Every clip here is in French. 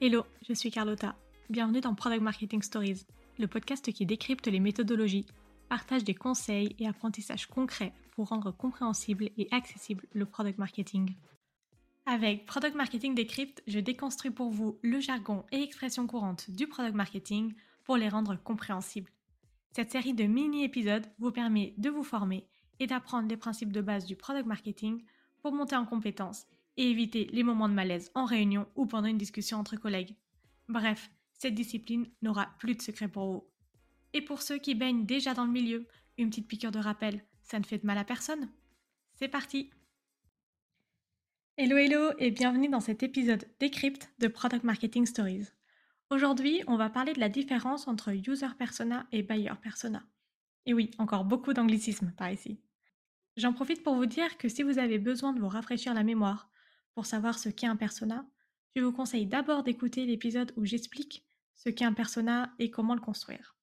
Hello, je suis Carlotta. Bienvenue dans Product Marketing Stories, le podcast qui décrypte les méthodologies, partage des conseils et apprentissages concrets pour rendre compréhensible et accessible le product marketing. Avec Product Marketing Decrypt, je déconstruis pour vous le jargon et expressions courantes du product marketing pour les rendre compréhensibles. Cette série de mini-épisodes vous permet de vous former et d'apprendre les principes de base du product marketing pour monter en compétences et éviter les moments de malaise en réunion ou pendant une discussion entre collègues. Bref, cette discipline n'aura plus de secret pour vous. Et pour ceux qui baignent déjà dans le milieu, une petite piqûre de rappel, ça ne fait de mal à personne. C'est parti Hello hello et bienvenue dans cet épisode Decrypt de Product Marketing Stories. Aujourd'hui, on va parler de la différence entre user persona et buyer persona. Et oui, encore beaucoup d'anglicisme par ici. J'en profite pour vous dire que si vous avez besoin de vous rafraîchir la mémoire pour savoir ce qu'est un persona, je vous conseille d'abord d'écouter l'épisode où j'explique ce qu'est un persona et comment le construire.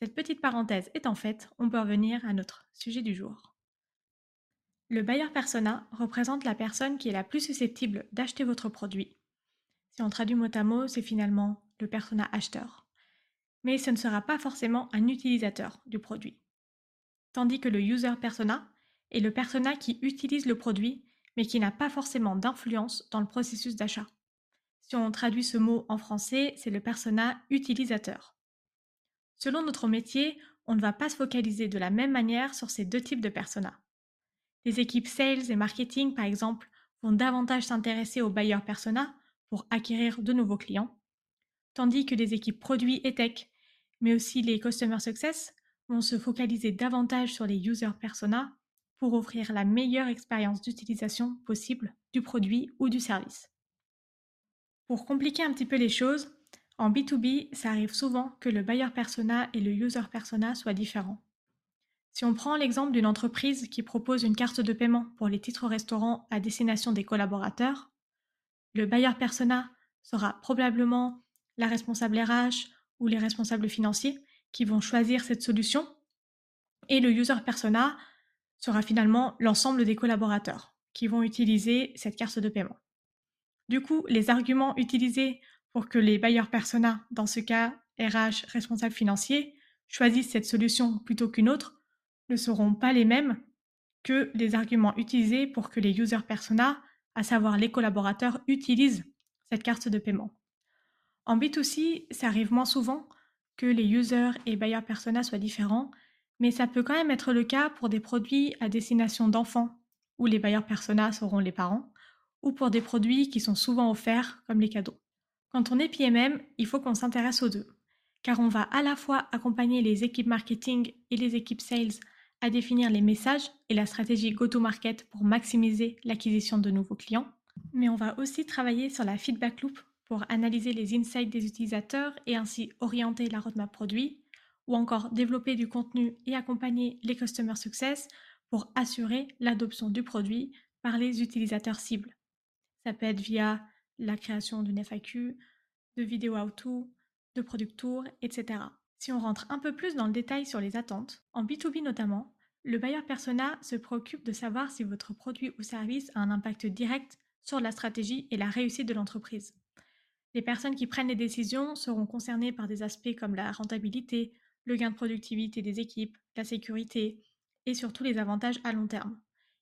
Cette petite parenthèse étant faite, on peut revenir à notre sujet du jour. Le buyer persona représente la personne qui est la plus susceptible d'acheter votre produit. Si on traduit mot à mot, c'est finalement le persona acheteur. Mais ce ne sera pas forcément un utilisateur du produit. Tandis que le user persona est le persona qui utilise le produit mais qui n'a pas forcément d'influence dans le processus d'achat. Si on traduit ce mot en français, c'est le persona utilisateur. Selon notre métier, on ne va pas se focaliser de la même manière sur ces deux types de personas. Les équipes sales et marketing, par exemple, vont davantage s'intéresser aux buyer persona pour acquérir de nouveaux clients, tandis que les équipes produits et tech, mais aussi les customer success, vont se focaliser davantage sur les user persona pour offrir la meilleure expérience d'utilisation possible du produit ou du service. Pour compliquer un petit peu les choses, en B2B, ça arrive souvent que le buyer persona et le user persona soient différents. Si on prend l'exemple d'une entreprise qui propose une carte de paiement pour les titres restaurants à destination des collaborateurs, le buyer persona sera probablement la responsable RH ou les responsables financiers qui vont choisir cette solution et le user persona sera finalement l'ensemble des collaborateurs qui vont utiliser cette carte de paiement. Du coup, les arguments utilisés pour que les bailleurs persona, dans ce cas RH, responsable financier, choisissent cette solution plutôt qu'une autre, ne seront pas les mêmes que les arguments utilisés pour que les user persona, à savoir les collaborateurs, utilisent cette carte de paiement. En B2C, ça arrive moins souvent que les users et bailleurs persona soient différents mais ça peut quand même être le cas pour des produits à destination d'enfants, où les bailleurs persona seront les parents, ou pour des produits qui sont souvent offerts comme les cadeaux. Quand on est PMM, il faut qu'on s'intéresse aux deux, car on va à la fois accompagner les équipes marketing et les équipes sales à définir les messages et la stratégie go-to-market pour maximiser l'acquisition de nouveaux clients, mais on va aussi travailler sur la feedback loop pour analyser les insights des utilisateurs et ainsi orienter la roadmap produit ou encore développer du contenu et accompagner les Customer Success pour assurer l'adoption du produit par les utilisateurs cibles. Ça peut être via la création d'une FAQ, de vidéos how-to, de product tour, etc. Si on rentre un peu plus dans le détail sur les attentes, en B2B notamment, le buyer persona se préoccupe de savoir si votre produit ou service a un impact direct sur la stratégie et la réussite de l'entreprise. Les personnes qui prennent les décisions seront concernées par des aspects comme la rentabilité, le gain de productivité des équipes, la sécurité et surtout les avantages à long terme.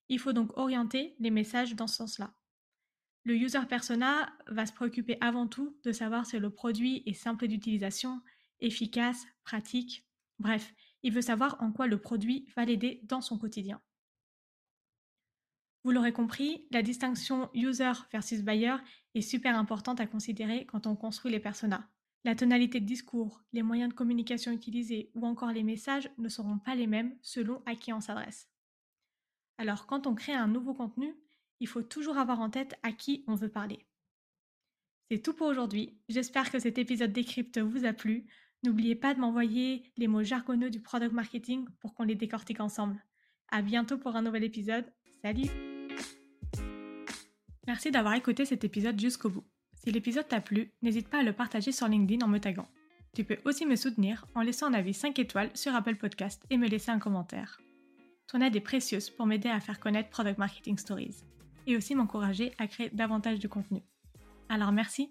Il faut donc orienter les messages dans ce sens-là. Le user persona va se préoccuper avant tout de savoir si le produit est simple d'utilisation, efficace, pratique, bref, il veut savoir en quoi le produit va l'aider dans son quotidien. Vous l'aurez compris, la distinction user versus buyer est super importante à considérer quand on construit les personas. La tonalité de discours, les moyens de communication utilisés ou encore les messages ne seront pas les mêmes selon à qui on s'adresse. Alors quand on crée un nouveau contenu, il faut toujours avoir en tête à qui on veut parler. C'est tout pour aujourd'hui. J'espère que cet épisode décrypte vous a plu. N'oubliez pas de m'envoyer les mots jargonneux du product marketing pour qu'on les décortique ensemble. À bientôt pour un nouvel épisode. Salut! Merci d'avoir écouté cet épisode jusqu'au bout. Si l'épisode t'a plu, n'hésite pas à le partager sur LinkedIn en me taguant. Tu peux aussi me soutenir en laissant un avis 5 étoiles sur Apple Podcast et me laisser un commentaire. Ton aide est précieuse pour m'aider à faire connaître Product Marketing Stories et aussi m'encourager à créer davantage de contenu. Alors merci